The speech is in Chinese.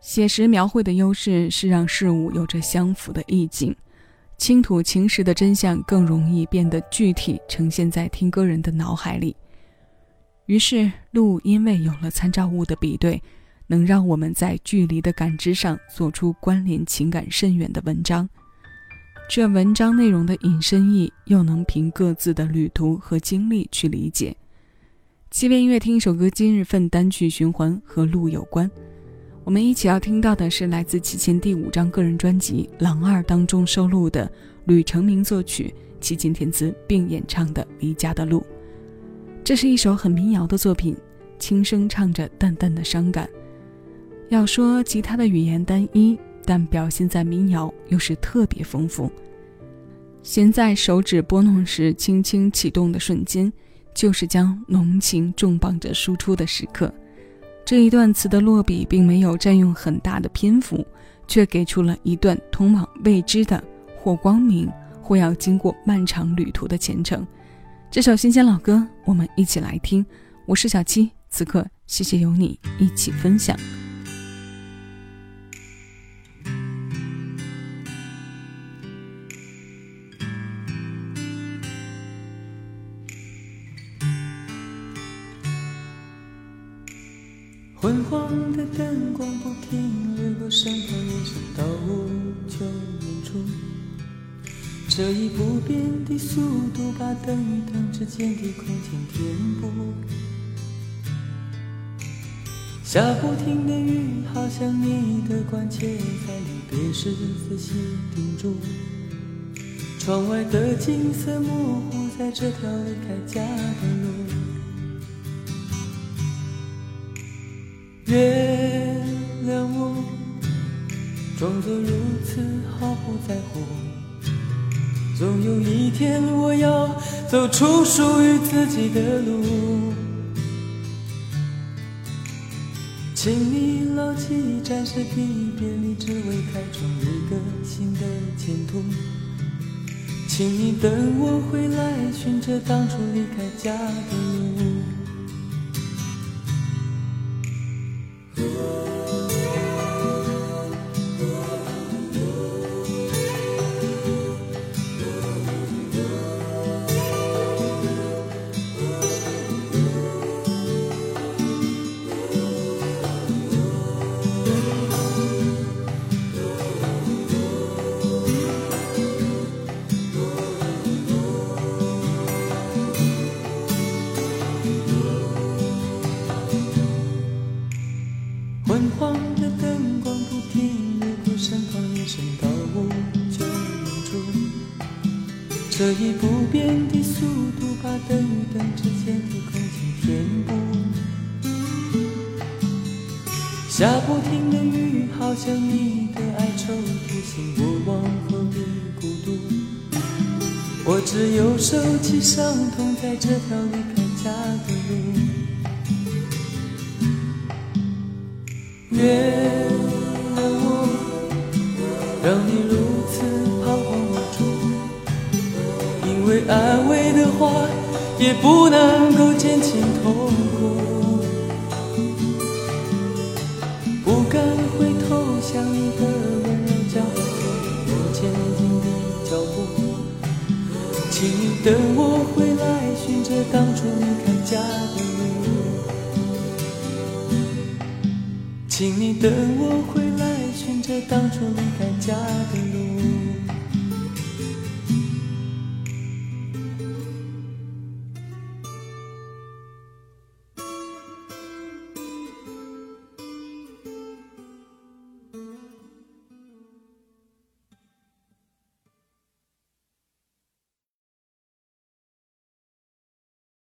写实描绘的优势是让事物有着相符的意境，倾吐情实的真相更容易变得具体，呈现在听歌人的脑海里。于是，鹿因为有了参照物的比对，能让我们在距离的感知上做出关联情感深远的文章。这文章内容的引申意，又能凭各自的旅途和经历去理解。七边音乐听一首歌，今日份单曲循环和鹿有关。我们一起要听到的是来自齐秦第五张个人专辑《狼二》当中收录的吕成明作曲、齐秦填词并演唱的《离家的路》。这是一首很民谣的作品，轻声唱着淡淡的伤感。要说吉他的语言单一，但表现在民谣又是特别丰富。弦在手指拨弄时轻轻启动的瞬间，就是将浓情重磅着输出的时刻。这一段词的落笔并没有占用很大的篇幅，却给出了一段通往未知的或光明，或要经过漫长旅途的前程。这首新鲜老歌，我们一起来听。我是小七，此刻谢谢有你一起分享。昏黄的灯光不停掠过身旁，延伸到无穷远处。这一不变的速度，把灯与灯之间的空间填补。下不停的雨，好像你的关切，在离别时仔细叮嘱。窗外的景色模糊，在这条离开家的路。原谅我，装作如此毫不在乎。总有一天，我要走出属于自己的路。请你牢记，暂时的别离，只为开创一个新的前途。请你等我回来，寻着当初离开家的路。这一不变的速度，把灯与灯之间的下不停的雨，好像你的哀愁，提醒我往后的孤独。我只有收起伤痛，在这条离开家的路。原谅我，让你如此彷徨无助。因为安慰的话也不能够减轻痛苦。头，想你的温柔教会我前进的脚步。请你等我回来，寻着当初离开家的路。请你等我回来，寻着当初离开家的路。